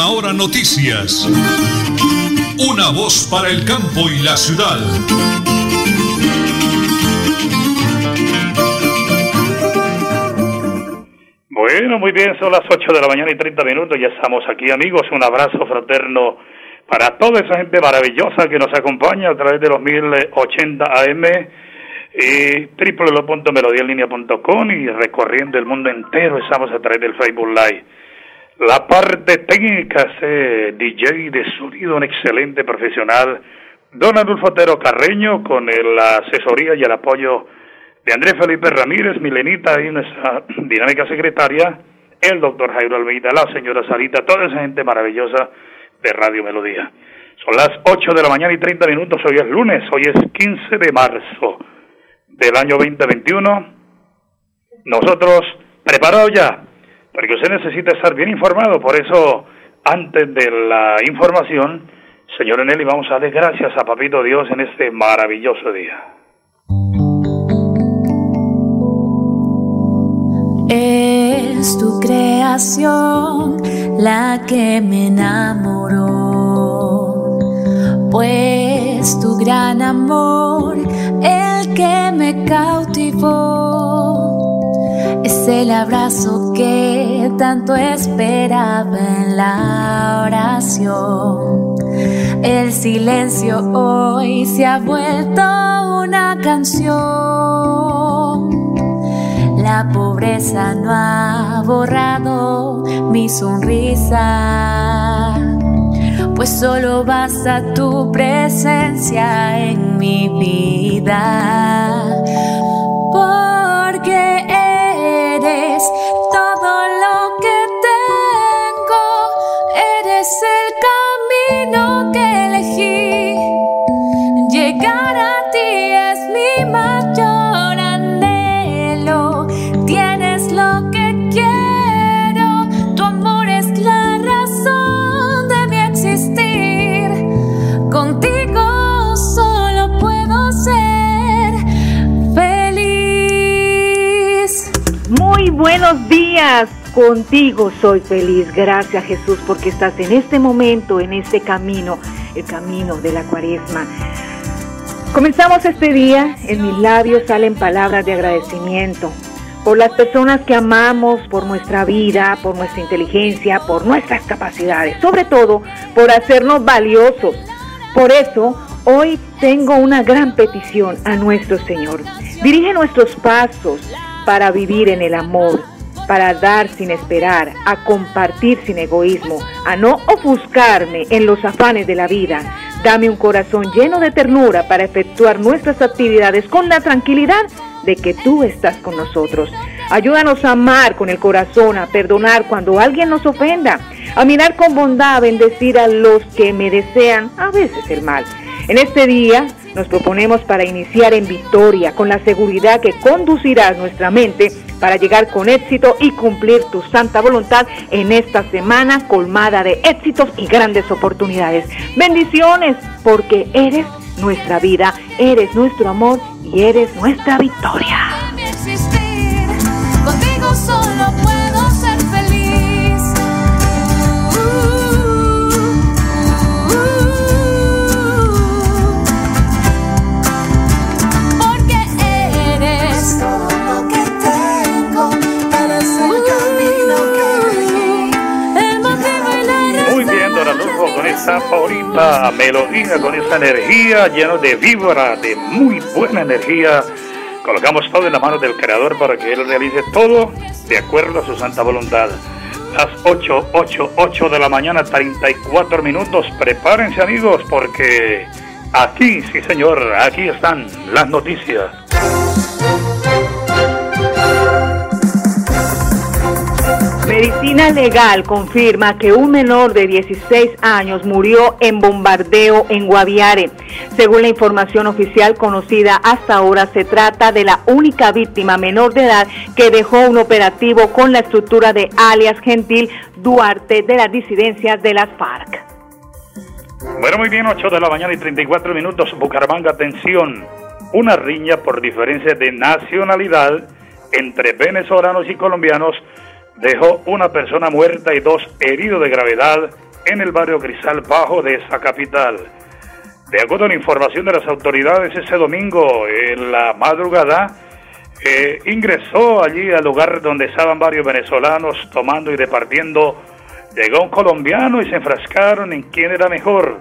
Última Hora Noticias. Una voz para el campo y la ciudad. Bueno, muy bien, son las 8 de la mañana y 30 minutos, ya estamos aquí amigos, un abrazo fraterno para toda esa gente maravillosa que nos acompaña a través de los 1080 AM y www.melodialinea.com y recorriendo el mundo entero estamos a través del Facebook Live. La parte técnica es DJ de sonido, un excelente profesional, don Adolfo Otero Carreño, con la asesoría y el apoyo de Andrés Felipe Ramírez, Milenita y nuestra dinámica secretaria, el doctor Jairo Almeida, la señora Sarita, toda esa gente maravillosa de Radio Melodía. Son las 8 de la mañana y 30 minutos, hoy es lunes, hoy es 15 de marzo del año 2021. Nosotros preparados ya porque usted necesita estar bien informado, por eso antes de la información, señor Eneli, vamos a darle gracias a Papito Dios en este maravilloso día. Es tu creación la que me enamoró, pues tu gran amor el que me cautivó es el abrazo que tanto esperaba en la oración. El silencio hoy se ha vuelto una canción. La pobreza no ha borrado mi sonrisa, pues solo basta tu presencia en mi vida. Buenos días. Contigo soy feliz. Gracias Jesús porque estás en este momento, en este camino, el camino de la cuaresma. Comenzamos este día, en mis labios salen palabras de agradecimiento por las personas que amamos, por nuestra vida, por nuestra inteligencia, por nuestras capacidades, sobre todo por hacernos valiosos. Por eso, hoy tengo una gran petición a nuestro Señor. Dirige nuestros pasos para vivir en el amor, para dar sin esperar, a compartir sin egoísmo, a no ofuscarme en los afanes de la vida. Dame un corazón lleno de ternura para efectuar nuestras actividades con la tranquilidad de que tú estás con nosotros. Ayúdanos a amar con el corazón, a perdonar cuando alguien nos ofenda, a mirar con bondad, a bendecir a los que me desean a veces el mal. En este día nos proponemos para iniciar en victoria, con la seguridad que conducirá nuestra mente para llegar con éxito y cumplir tu santa voluntad en esta semana colmada de éxitos y grandes oportunidades. Bendiciones, porque eres nuestra vida, eres nuestro amor y eres nuestra victoria. Esa bonita melodía, con esa energía llena de vibra, de muy buena energía. Colocamos todo en la mano del Creador para que Él realice todo de acuerdo a su santa voluntad. Las 8, 8, 8 de la mañana, 34 minutos. Prepárense amigos porque aquí, sí señor, aquí están las noticias. Medicina Legal confirma que un menor de 16 años murió en bombardeo en Guaviare. Según la información oficial conocida hasta ahora, se trata de la única víctima menor de edad que dejó un operativo con la estructura de alias Gentil Duarte de las disidencias de las FARC. Bueno, muy bien, 8 de la mañana y 34 minutos. Bucaramanga, atención. Una riña por diferencia de nacionalidad entre venezolanos y colombianos dejó una persona muerta y dos heridos de gravedad en el barrio Crisal Bajo de esa capital. De acuerdo a la información de las autoridades, ese domingo en la madrugada eh, ingresó allí al lugar donde estaban varios venezolanos tomando y repartiendo. Llegó un colombiano y se enfrascaron en quién era mejor,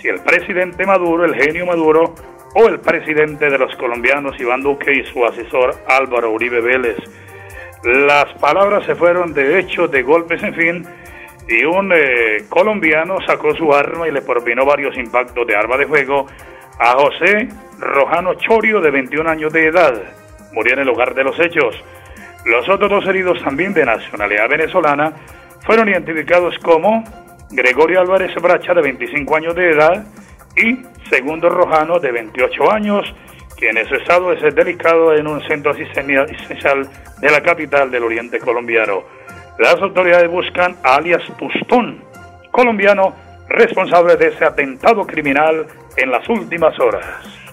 si el presidente Maduro, el genio Maduro, o el presidente de los colombianos Iván Duque y su asesor Álvaro Uribe Vélez. Las palabras se fueron de hecho, de golpes, en fin, y un eh, colombiano sacó su arma y le propinó varios impactos de arma de fuego a José Rojano Chorio, de 21 años de edad. Murió en el lugar de los hechos. Los otros dos heridos, también de nacionalidad venezolana, fueron identificados como Gregorio Álvarez Bracha, de 25 años de edad, y Segundo Rojano, de 28 años, quien en su estado es delicado en un centro asistencial de la capital del oriente colombiano. Las autoridades buscan a alias Tustón, colombiano responsable de ese atentado criminal en las últimas horas.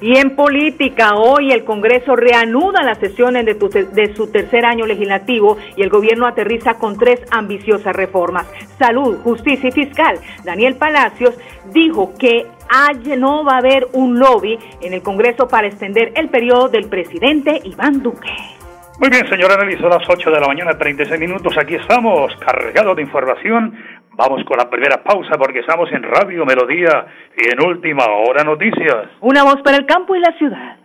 Y en política, hoy el Congreso reanuda las sesiones de, de, su tercer año legislativo y el gobierno aterriza con tres ambiciosas reformas. Salud, justicia y fiscal. Daniel Palacios dijo que no va a haber un lobby en el Congreso para extender el periodo del presidente Iván Duque. Muy bien, señora Nelly, son las 8 de la mañana, 36 minutos. Aquí estamos, cargados de información. Vamos con la primera pausa porque estamos en Radio Melodía y en Última Hora Noticias. Una voz para el campo y la ciudad.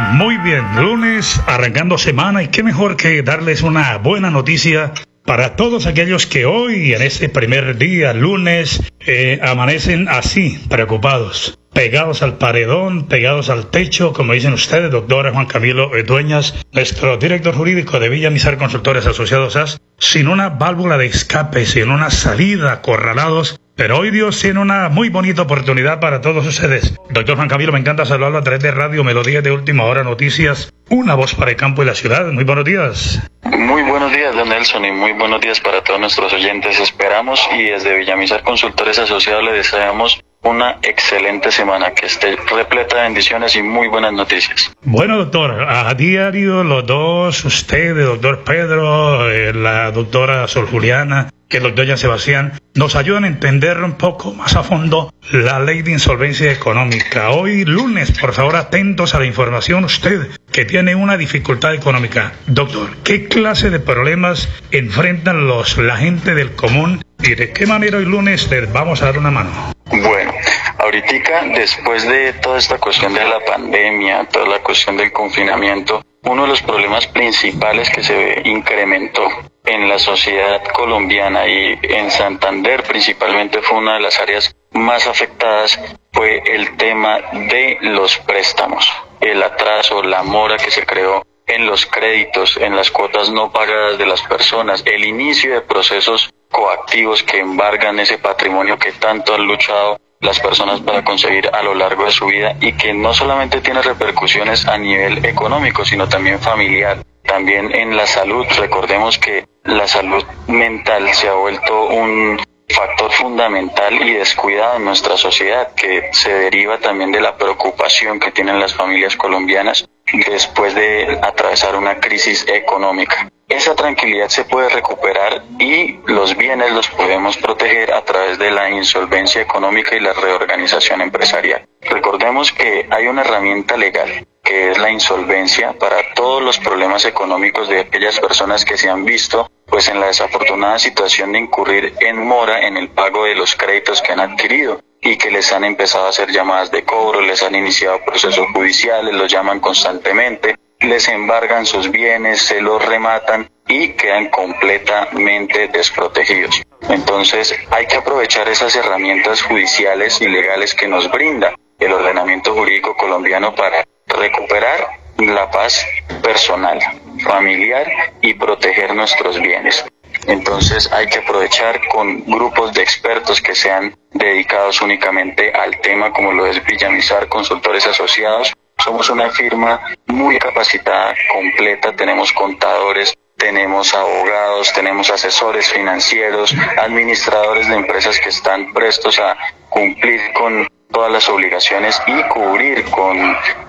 Muy bien, lunes arrancando semana y qué mejor que darles una buena noticia para todos aquellos que hoy, en este primer día, lunes, eh, amanecen así, preocupados, pegados al paredón, pegados al techo, como dicen ustedes, doctor Juan Camilo Dueñas, nuestro director jurídico de Villa Misar Consultores Asociados AS, sin una válvula de escape, sin una salida, acorralados pero hoy Dios tiene una muy bonita oportunidad para todos ustedes. Doctor Juan Camilo, me encanta saludarlo a través de Radio Melodía de Última Hora Noticias. Una voz para el campo y la ciudad. Muy buenos días. Muy buenos días, don Nelson, y muy buenos días para todos nuestros oyentes. Esperamos y desde Villamizar Consultores Asociados le deseamos una excelente semana, que esté repleta de bendiciones y muy buenas noticias. Bueno, doctor, a diario los dos, usted, el doctor Pedro, eh, la doctora Sol Juliana, que el doctor Sebastián, nos ayudan a entender un poco más a fondo la ley de insolvencia económica. Hoy lunes, por favor, atentos a la información usted que tiene una dificultad económica. Doctor, ¿qué clase de problemas enfrentan los la gente del común y de qué manera hoy lunes les vamos a dar una mano? Bueno, ahorita después de toda esta cuestión de la pandemia, toda la cuestión del confinamiento, uno de los problemas principales que se incrementó en la sociedad colombiana y en Santander principalmente fue una de las áreas más afectadas fue el tema de los préstamos, el atraso, la mora que se creó en los créditos, en las cuotas no pagadas de las personas, el inicio de procesos coactivos que embargan ese patrimonio que tanto han luchado las personas para conseguir a lo largo de su vida y que no solamente tiene repercusiones a nivel económico, sino también familiar, también en la salud. Recordemos que la salud mental se ha vuelto un factor fundamental y descuidado en nuestra sociedad que se deriva también de la preocupación que tienen las familias colombianas después de atravesar una crisis económica. Esa tranquilidad se puede recuperar y los bienes los podemos proteger a través de la insolvencia económica y la reorganización empresarial. Recordemos que hay una herramienta legal que es la insolvencia para todos los problemas económicos de aquellas personas que se han visto pues en la desafortunada situación de incurrir en mora en el pago de los créditos que han adquirido y que les han empezado a hacer llamadas de cobro, les han iniciado procesos judiciales, los llaman constantemente, les embargan sus bienes, se los rematan y quedan completamente desprotegidos. Entonces hay que aprovechar esas herramientas judiciales y legales que nos brinda el ordenamiento jurídico colombiano para recuperar la paz personal, familiar y proteger nuestros bienes. Entonces hay que aprovechar con grupos de expertos que sean dedicados únicamente al tema, como lo es Villamizar Consultores Asociados. Somos una firma muy capacitada, completa, tenemos contadores, tenemos abogados, tenemos asesores financieros, administradores de empresas que están prestos a cumplir con todas las obligaciones y cubrir con,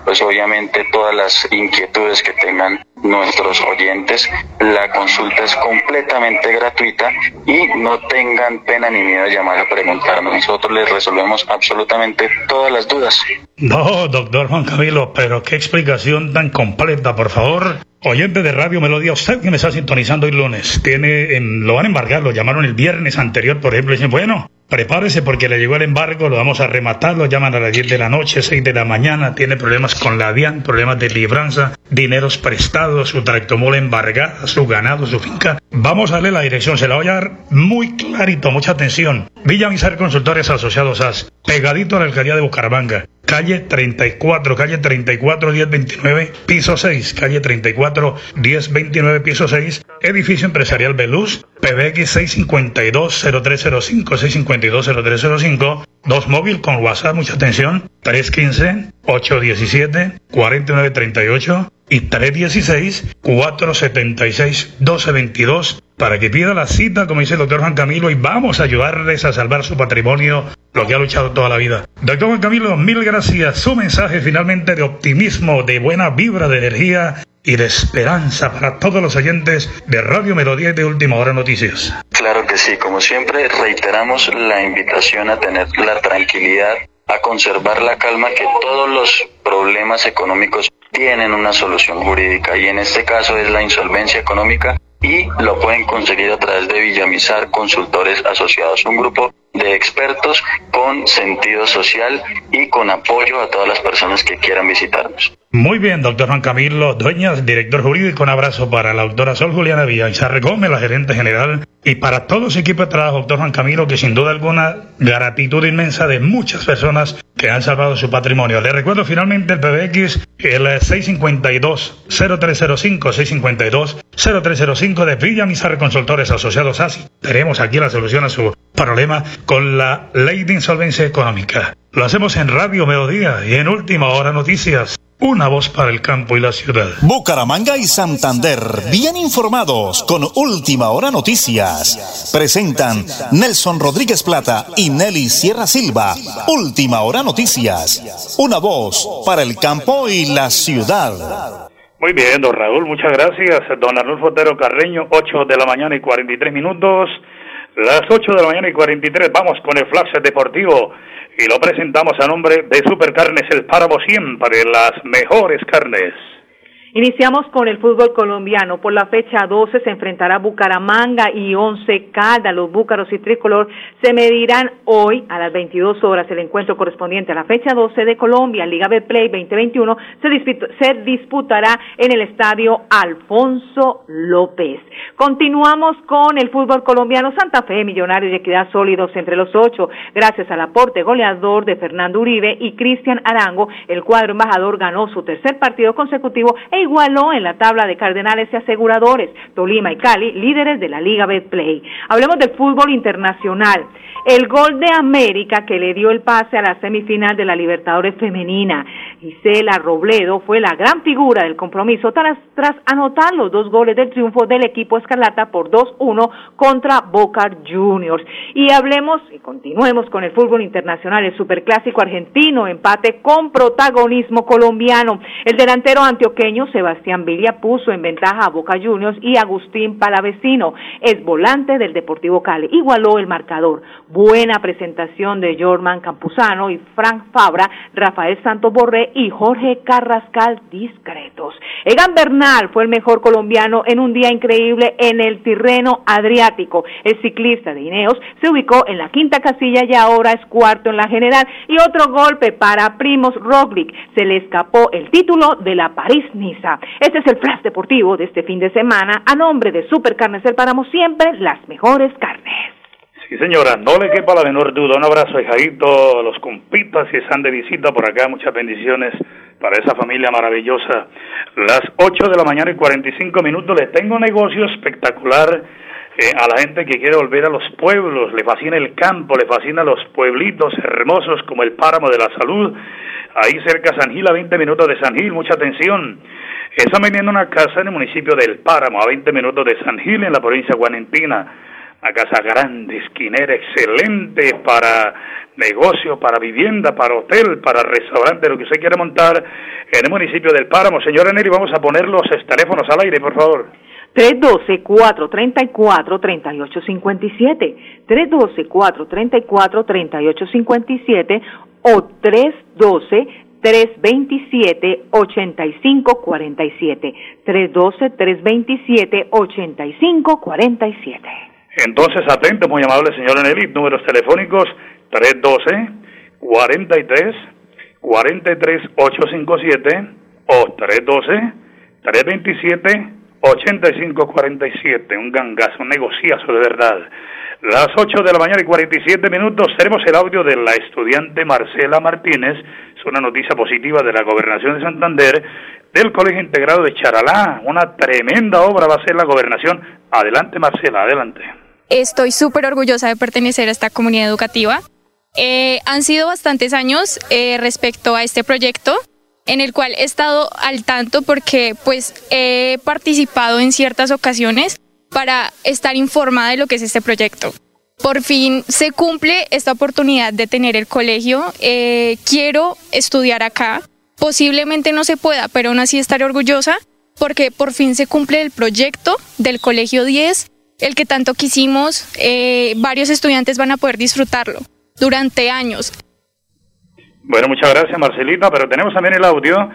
pues obviamente, todas las inquietudes que tengan nuestros oyentes. La consulta es completamente gratuita y no tengan pena ni miedo de llamar a preguntarnos. Nosotros les resolvemos absolutamente todas las dudas. No, doctor Juan Camilo, pero qué explicación tan completa, por favor. Oyente de Radio Melodía, usted que me está sintonizando hoy lunes, tiene, en, lo van a embargar, lo llamaron el viernes anterior, por ejemplo, y dicen, bueno, prepárese porque le llegó el embargo, lo vamos a rematar, lo llaman a las 10 de la noche, 6 de la mañana, tiene problemas con la DIAN, problemas de libranza, dineros prestados, su tractomol embargada, su ganado, su finca. Vamos a darle la dirección, se la voy a dar muy clarito, mucha atención. Villa Misar Consultores Asociados AS, pegadito a la alcaldía de Bucaramanga, calle 34, calle 34 1029, piso 6, calle 34 1029, piso 6, edificio empresarial Beluz, PBX 652 0305 652 0305, dos móvil con WhatsApp, mucha atención, 315 817 4938 y 316-476-1222 para que pida la cita, como dice el doctor Juan Camilo, y vamos a ayudarles a salvar su patrimonio, lo que ha luchado toda la vida. Doctor Juan Camilo, mil gracias. Su mensaje finalmente de optimismo, de buena vibra, de energía y de esperanza para todos los oyentes de Radio Melodía y de Última Hora Noticias. Claro que sí, como siempre reiteramos la invitación a tener la tranquilidad, a conservar la calma, que todos los problemas económicos tienen una solución jurídica y en este caso es la insolvencia económica y lo pueden conseguir a través de Villamizar Consultores Asociados, un grupo de expertos con sentido social y con apoyo a todas las personas que quieran visitarnos. Muy bien, doctor Juan Camilo Dueñas, director jurídico. Un abrazo para la doctora Sol Juliana Villamizar Gómez, la gerente general, y para todo su equipo de trabajo, doctor Juan Camilo, que sin duda alguna, gratitud inmensa de muchas personas que han salvado su patrimonio. Le recuerdo finalmente el PBX, el 652-0305, 652-0305 de Villamizar Consultores Asociados ASI. Tenemos aquí la solución a su problema con la ley de insolvencia económica. Lo hacemos en Radio Melodía y en Última Hora Noticias. Una voz para el campo y la ciudad. Bucaramanga y Santander, bien informados con Última Hora Noticias. Presentan Nelson Rodríguez Plata y Nelly Sierra Silva. Última Hora Noticias. Una voz para el campo y la ciudad. Muy bien, don Raúl, muchas gracias. Don Arnulfo Otero Carreño, 8 de la mañana y 43 minutos. Las 8 de la mañana y 43, vamos con el flash deportivo y lo presentamos a nombre de Supercarnes El Páramo siempre, las mejores carnes. Iniciamos con el fútbol colombiano. Por la fecha 12 se enfrentará Bucaramanga y Once Caldas. Los búcaros y tricolor se medirán hoy a las 22 horas. El encuentro correspondiente a la fecha 12 de Colombia, Liga Betplay 2021, se, disputa, se disputará en el estadio Alfonso López. Continuamos con el fútbol colombiano. Santa Fe, Millonarios y Equidad sólidos entre los ocho. Gracias al aporte goleador de Fernando Uribe y Cristian Arango, el cuadro embajador ganó su tercer partido consecutivo e igualó en la tabla de Cardenales y Aseguradores, Tolima y Cali, líderes de la Liga Betplay. Hablemos del fútbol internacional. el gol de América que le dio el pase a la semifinal de la Libertadores Femenina. Gisela Robledo fue la gran figura del compromiso tras, tras anotar los dos goles del triunfo del equipo Escarlata por 2-1 contra Boca Juniors. Y hablemos y continuemos con el fútbol internacional, el superclásico argentino, empate con protagonismo colombiano. El delantero antioqueño Sebastián Villa puso en ventaja a Boca Juniors y Agustín Palavecino, es volante del Deportivo Cali. Igualó el marcador. Buena presentación de Jorman Campuzano y Frank Fabra, Rafael Santos Borré y Jorge Carrascal discretos. Egan Bernal fue el mejor colombiano en un día increíble en el Tirreno Adriático. El ciclista de Ineos se ubicó en la quinta casilla y ahora es cuarto en la general. Y otro golpe para Primos Roglic. Se le escapó el título de la París-Niza. Este es el flash deportivo de este fin de semana a nombre de Supercarnes del Páramo, siempre las mejores carnes. Sí, señora, no le quepa la menor duda. Un abrazo a Jaito, a los compitas que están de visita por acá. Muchas bendiciones para esa familia maravillosa. Las 8 de la mañana y 45 minutos. Les tengo un negocio espectacular eh, a la gente que quiere volver a los pueblos. Le fascina el campo, le fascina los pueblitos hermosos como el Páramo de la Salud. Ahí cerca San Gil, a 20 minutos de San Gil. Mucha atención. Están vendiendo una casa en el municipio del Páramo, a 20 minutos de San Gil, en la provincia de Guanentina una casa grande, esquinera, excelente para negocio, para vivienda, para hotel, para restaurante, lo que usted quiera montar en el municipio del Páramo. Señora Nelly, vamos a poner los teléfonos al aire, por favor. 312-434-3857, 312-434-3857 o 312-327-8547, 312-327-8547. Entonces, atento, muy amable señor Nelly, números telefónicos 312 43 43 857 o 312 327 8547. Un gangazo, un negociazo de verdad. Las 8 de la mañana y 47 minutos tenemos el audio de la estudiante Marcela Martínez. Una noticia positiva de la gobernación de Santander del Colegio Integrado de Charalá. Una tremenda obra va a ser la gobernación. Adelante Marcela, adelante. Estoy súper orgullosa de pertenecer a esta comunidad educativa. Eh, han sido bastantes años eh, respecto a este proyecto en el cual he estado al tanto porque pues he participado en ciertas ocasiones para estar informada de lo que es este proyecto. Por fin se cumple esta oportunidad de tener el colegio. Eh, quiero estudiar acá. Posiblemente no se pueda, pero aún así estaré orgullosa porque por fin se cumple el proyecto del Colegio 10 el que tanto quisimos, eh, varios estudiantes van a poder disfrutarlo durante años. Bueno, muchas gracias Marcelita, pero tenemos también el audio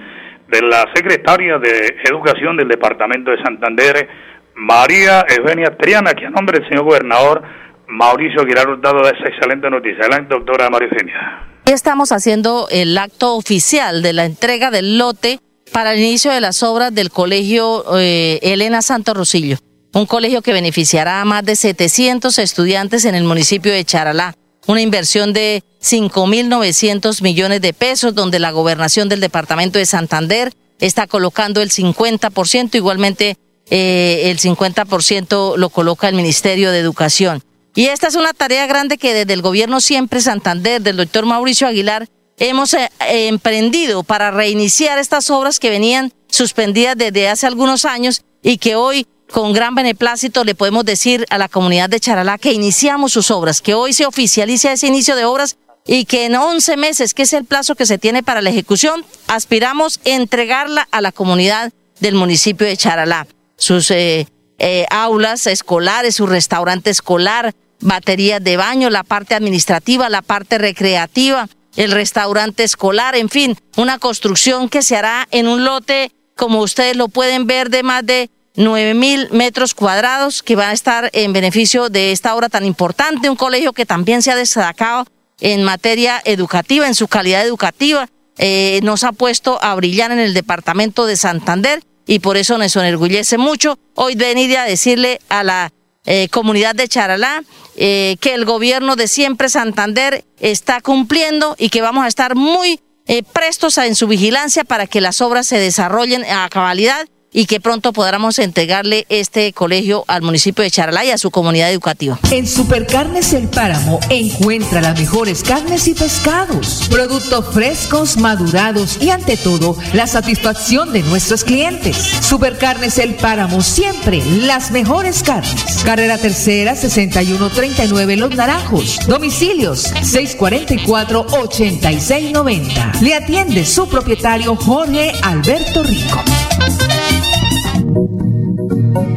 de la secretaria de Educación del Departamento de Santander, María Eugenia Triana, que a nombre del señor gobernador Mauricio Aguilar Hurtado da esa excelente noticia. Adelante, doctora María Eugenia. Estamos haciendo el acto oficial de la entrega del lote para el inicio de las obras del colegio eh, Elena Santo Rosillo un colegio que beneficiará a más de 700 estudiantes en el municipio de Charalá, una inversión de 5.900 millones de pesos, donde la gobernación del departamento de Santander está colocando el 50%, igualmente eh, el 50% lo coloca el Ministerio de Educación. Y esta es una tarea grande que desde el gobierno siempre Santander, del doctor Mauricio Aguilar, hemos eh, emprendido para reiniciar estas obras que venían suspendidas desde hace algunos años y que hoy con gran beneplácito le podemos decir a la comunidad de Charalá que iniciamos sus obras, que hoy se oficializa ese inicio de obras y que en 11 meses, que es el plazo que se tiene para la ejecución, aspiramos a entregarla a la comunidad del municipio de Charalá. Sus eh, eh, aulas escolares, su restaurante escolar, baterías de baño, la parte administrativa, la parte recreativa, el restaurante escolar, en fin, una construcción que se hará en un lote, como ustedes lo pueden ver, de más de 9 mil metros cuadrados que van a estar en beneficio de esta obra tan importante, un colegio que también se ha destacado en materia educativa, en su calidad educativa, eh, nos ha puesto a brillar en el departamento de Santander y por eso nos enorgullece mucho. Hoy venir a decirle a la eh, comunidad de Charalá eh, que el gobierno de siempre Santander está cumpliendo y que vamos a estar muy prestos en su vigilancia para que las obras se desarrollen a cabalidad y que pronto podamos entregarle este colegio al municipio de Charalá y a su comunidad educativa. En Supercarnes El Páramo encuentra las mejores carnes y pescados, productos frescos, madurados y ante todo la satisfacción de nuestros clientes. Supercarnes El Páramo siempre las mejores carnes. Carrera Tercera 6139 Los Naranjos. Domicilios 644 8690. Le atiende su propietario Jorge Alberto Rico.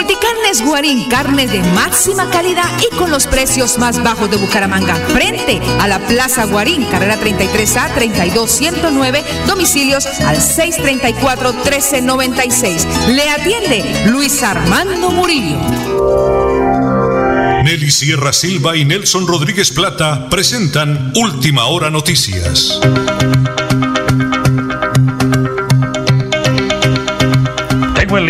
Multicarnes Guarín, carne de máxima calidad y con los precios más bajos de Bucaramanga. Frente a la Plaza Guarín, carrera 33A 32109, domicilios al 634-1396. Le atiende Luis Armando Murillo. Nelly Sierra Silva y Nelson Rodríguez Plata presentan Última Hora Noticias.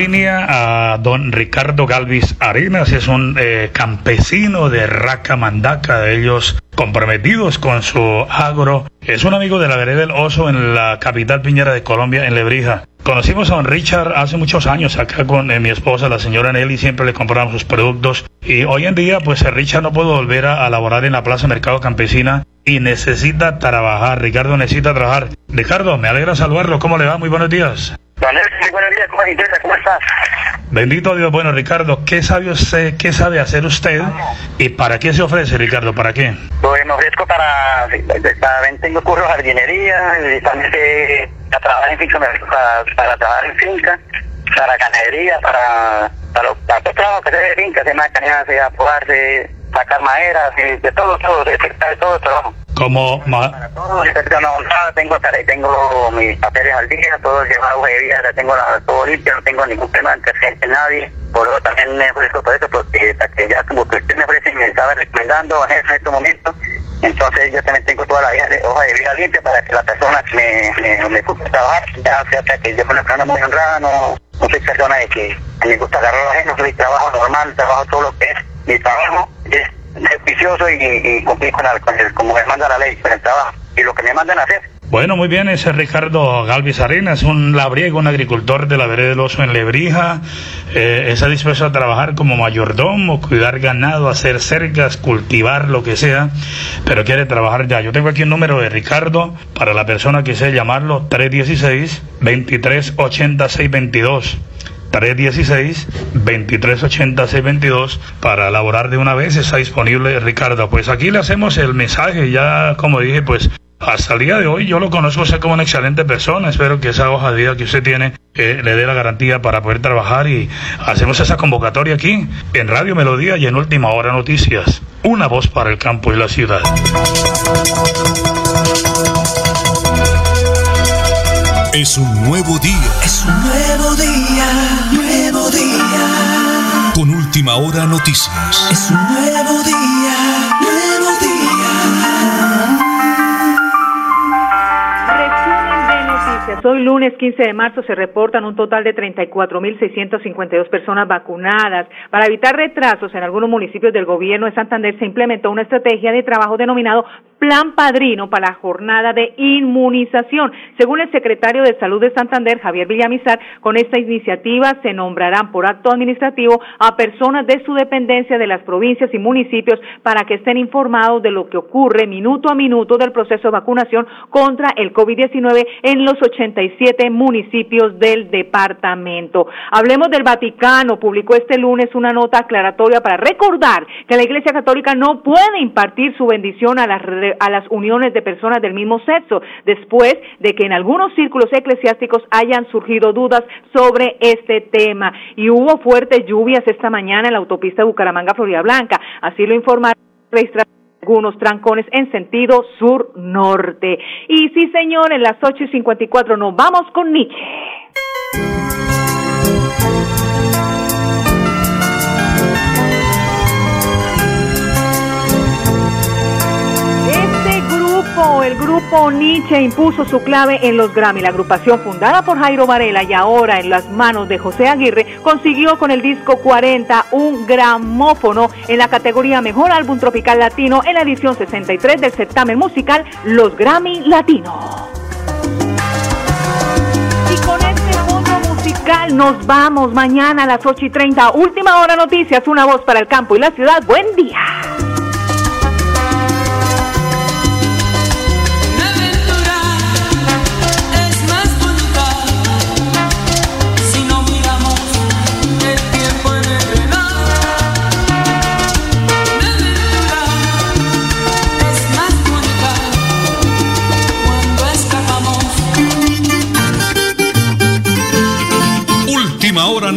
Línea a don Ricardo Galvis Arenas, es un eh, campesino de Raca Mandaca, de ellos comprometidos con su agro. Es un amigo de la vereda del Oso en la capital piñera de Colombia, en Lebrija. Conocimos a don Richard hace muchos años acá con eh, mi esposa, la señora Nelly, siempre le compramos sus productos. Y hoy en día, pues eh, Richard no puede volver a, a laborar en la Plaza Mercado Campesina y necesita trabajar. Ricardo necesita trabajar. Ricardo, me alegra saludarlo. ¿Cómo le va? Muy buenos días. Don buenos días, ¿cómo estás? ¿Cómo estás? Bendito Dios. Bueno, Ricardo, ¿qué sabe usted, qué sabe hacer usted y para qué se ofrece, Ricardo? ¿Para qué? Pues me ofrezco para, para tengo cursos de jardinería, también sé para trabajar en finca, para, para trabajar en finca, para ganadería, para, para, los- para todo trabajo que se de finca, se macanear, se apodarse, sacar madera, de, de todo, todo, de, de todo el trabajo. Como ma- Todo, tengo una montada, tengo, tengo mis papeles al día, todo llevado de vida, tengo la, todo limpio, no tengo ningún tema antecedente, nadie. Por eso también me ofrezco por eso, porque ya como que usted me ofrece y me estaba recomendando en este momento, entonces yo también tengo toda la vida hoja de vida limpia para que la persona me, me, me trabajar, ya sea que yo soy una persona muy honrada, no, no soy persona de que me gusta agarrar a la gente, soy trabajo normal, trabajo todo lo que es mi trabajo, es ser y, y con, como me manda la ley, con el trabajo, y lo que me mandan a hacer. Bueno, muy bien, ese es Ricardo Galvis Arenas, un labriego, un agricultor de la vereda del Oso en Lebrija. Eh, está dispuesto a trabajar como mayordomo, cuidar ganado, hacer cercas, cultivar lo que sea, pero quiere trabajar ya. Yo tengo aquí un número de Ricardo para la persona que desee llamarlo, 316-2380-622. 316-2380-622 para laborar de una vez está disponible Ricardo. Pues aquí le hacemos el mensaje, ya como dije, pues hasta el día de hoy yo lo conozco a usted como una excelente persona. Espero que esa hoja de vida que usted tiene eh, le dé la garantía para poder trabajar y hacemos esa convocatoria aquí en Radio Melodía y en Última Hora Noticias. Una voz para el campo y la ciudad. Es un nuevo día. Es un nuevo día, Última Hora Noticias. Es un nuevo día, nuevo día. Noticias. Hoy lunes 15 de marzo se reportan un total de 34.652 personas vacunadas. Para evitar retrasos en algunos municipios del gobierno de Santander se implementó una estrategia de trabajo denominado Plan Padrino para la jornada de inmunización. Según el secretario de Salud de Santander, Javier Villamizar, con esta iniciativa se nombrarán por acto administrativo a personas de su dependencia de las provincias y municipios para que estén informados de lo que ocurre minuto a minuto del proceso de vacunación contra el COVID-19 en los 87 municipios del departamento. Hablemos del Vaticano. Publicó este lunes una nota aclaratoria para recordar que la Iglesia Católica no puede impartir su bendición a las, a las uniones de personas del mismo sexo, después de que en algunos círculos eclesiásticos hayan surgido dudas sobre este tema. Y hubo fuertes lluvias esta mañana en la autopista Bucaramanga-Florida Blanca. Así lo informaron registraron algunos trancones en sentido sur-norte. Y sí, señor, en las 8 y 54 nos vamos con Nietzsche. El grupo Nietzsche impuso su clave en los Grammy, la agrupación fundada por Jairo Varela y ahora en las manos de José Aguirre, consiguió con el disco 40 un gramófono en la categoría Mejor Álbum Tropical Latino en la edición 63 del certamen musical Los Grammy Latino. Y con este fondo musical nos vamos mañana a las 8 y 30. Última hora noticias, una voz para el campo y la ciudad. Buen día.